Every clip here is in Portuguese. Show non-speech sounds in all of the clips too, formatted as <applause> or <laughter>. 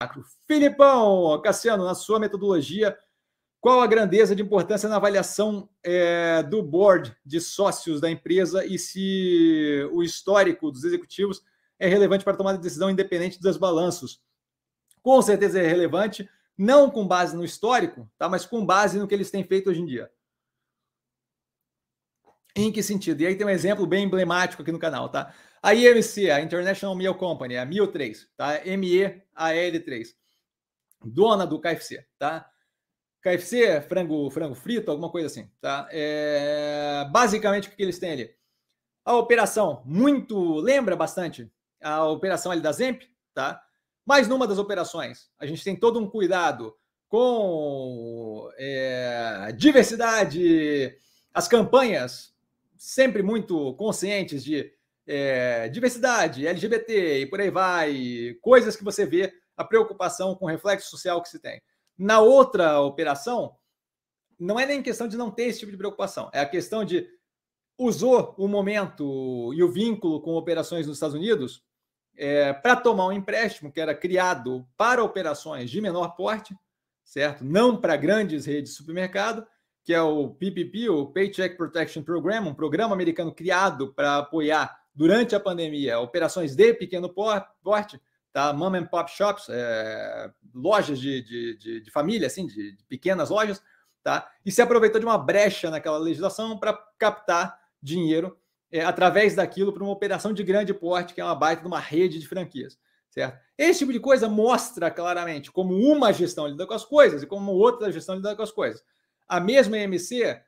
macro. Filipão, Cassiano, na sua metodologia, qual a grandeza de importância na avaliação é, do board de sócios da empresa e se o histórico dos executivos é relevante para tomar decisão independente dos balanços? Com certeza é relevante, não com base no histórico, tá? mas com base no que eles têm feito hoje em dia. Em que sentido? E aí tem um exemplo bem emblemático aqui no canal, tá? A IMC, a International Meal Company, a MIL3, tá? MEAL3, dona do KFC, tá? KFC, frango, frango frito, alguma coisa assim, tá? É... Basicamente, o que eles têm ali? A operação, muito, lembra bastante a operação ali da Zemp, tá? Mas numa das operações, a gente tem todo um cuidado com é, diversidade, as campanhas sempre muito conscientes de é, diversidade, LGBT e por aí vai, coisas que você vê a preocupação com o reflexo social que se tem. Na outra operação, não é nem questão de não ter esse tipo de preocupação, é a questão de usou o momento e o vínculo com operações nos Estados Unidos é, para tomar um empréstimo que era criado para operações de menor porte, certo? Não para grandes redes de supermercado, que é o PPP, o Paycheck Protection Program, um programa americano criado para apoiar durante a pandemia operações de pequeno porte, tá? Mom and pop shops, é, lojas de, de, de, de, família, assim, de, pequenas lojas, tá? E se aproveitou de uma brecha naquela legislação para captar dinheiro é, através daquilo para uma operação de grande porte, que é uma baita de uma rede de franquias. Certo? Esse tipo de coisa mostra claramente como uma gestão lida com as coisas e como outra gestão lida com as coisas. A mesma EMC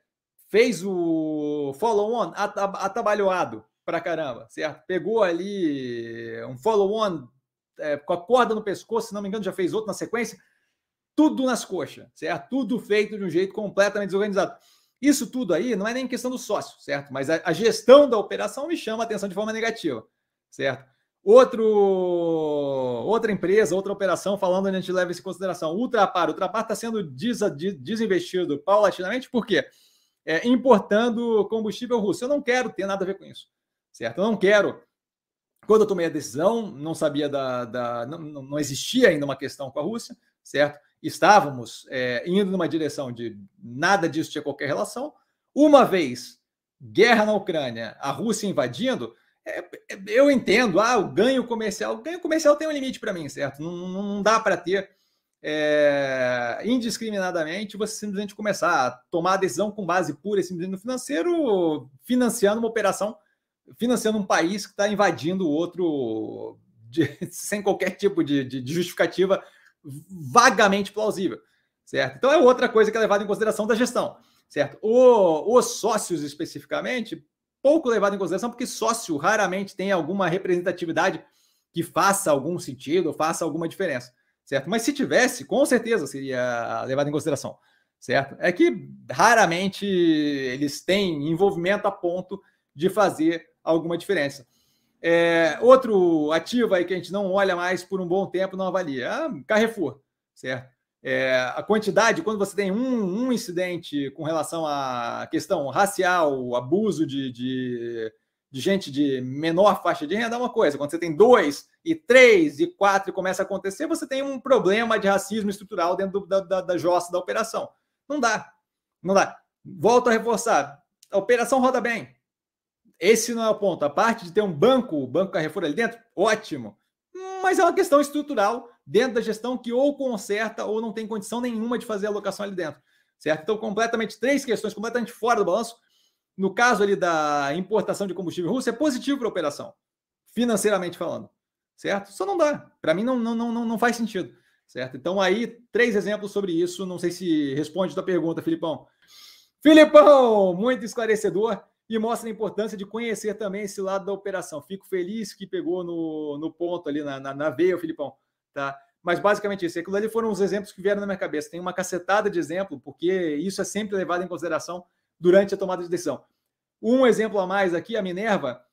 fez o follow-on atabalhoado para caramba, certo? Pegou ali um follow-on é, com a corda no pescoço, se não me engano, já fez outro na sequência, tudo nas coxas, certo? Tudo feito de um jeito completamente desorganizado. Isso tudo aí não é nem questão do sócio, certo? Mas a, a gestão da operação me chama a atenção de forma negativa, certo? Outro, outra empresa, outra operação, falando a gente leva isso em consideração. Ultrapar. Ultrapar está sendo des, desinvestido paulatinamente, por quê? É, importando combustível russo. Eu não quero ter nada a ver com isso, certo? Eu não quero. Quando eu tomei a decisão, não sabia da. da não, não existia ainda uma questão com a Rússia, certo? Estávamos é, indo numa direção de nada disso tinha qualquer relação. Uma vez guerra na Ucrânia, a Rússia invadindo, eu entendo, ah, o ganho comercial. O ganho comercial tem um limite para mim, certo? Não, não dá para ter é, indiscriminadamente você simplesmente começar a tomar a decisão com base pura e simplesmente no financeiro, financiando uma operação, financiando um país que está invadindo o outro de, <laughs> sem qualquer tipo de, de, de justificativa vagamente plausível, certo? Então é outra coisa que é levada em consideração da gestão, certo? O, os sócios especificamente pouco levado em consideração, porque sócio raramente tem alguma representatividade que faça algum sentido, faça alguma diferença, certo? Mas se tivesse, com certeza seria levado em consideração, certo? É que raramente eles têm envolvimento a ponto de fazer alguma diferença. É, outro ativo aí que a gente não olha mais por um bom tempo, não avalia, é Carrefour, certo? É, a quantidade, quando você tem um, um, incidente com relação à questão racial, abuso de, de, de, gente de menor faixa de renda, é uma coisa. Quando você tem dois, e três, e quatro, e começa a acontecer, você tem um problema de racismo estrutural dentro do, da, da, da jossa da operação. Não dá. Não dá. Volto a reforçar. A operação roda bem. Esse não é o ponto. A parte de ter um banco, o Banco Carrefour ali dentro, ótimo. Mas é uma questão estrutural dentro da gestão que ou conserta ou não tem condição nenhuma de fazer alocação ali dentro, certo? Então, completamente, três questões completamente fora do balanço. No caso ali da importação de combustível russo, é positivo para a operação, financeiramente falando, certo? Só não dá. Para mim, não, não, não, não faz sentido, certo? Então, aí, três exemplos sobre isso. Não sei se responde a tua pergunta, Filipão. Filipão, muito esclarecedor e mostra a importância de conhecer também esse lado da operação. Fico feliz que pegou no, no ponto ali, na, na, na veia, Filipão tá? Mas basicamente isso. Aquilo ali foram os exemplos que vieram na minha cabeça. Tem uma cacetada de exemplo, porque isso é sempre levado em consideração durante a tomada de decisão. Um exemplo a mais aqui, a Minerva,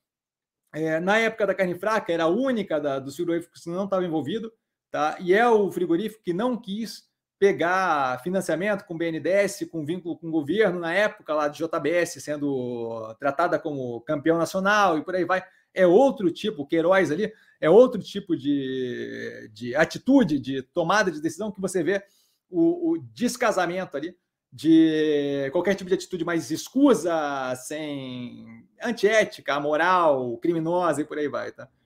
é, na época da carne fraca, era a única da, do frigorífico que não estava envolvido, tá? E é o frigorífico que não quis pegar financiamento com BNDES, com vínculo com o governo, na época lá de JBS sendo tratada como campeão nacional e por aí vai. é outro tipo, Queiroz ali, é outro tipo de, de atitude, de tomada de decisão que você vê o, o descasamento ali de qualquer tipo de atitude mais escusa, sem antiética, amoral, criminosa e por aí vai, tá?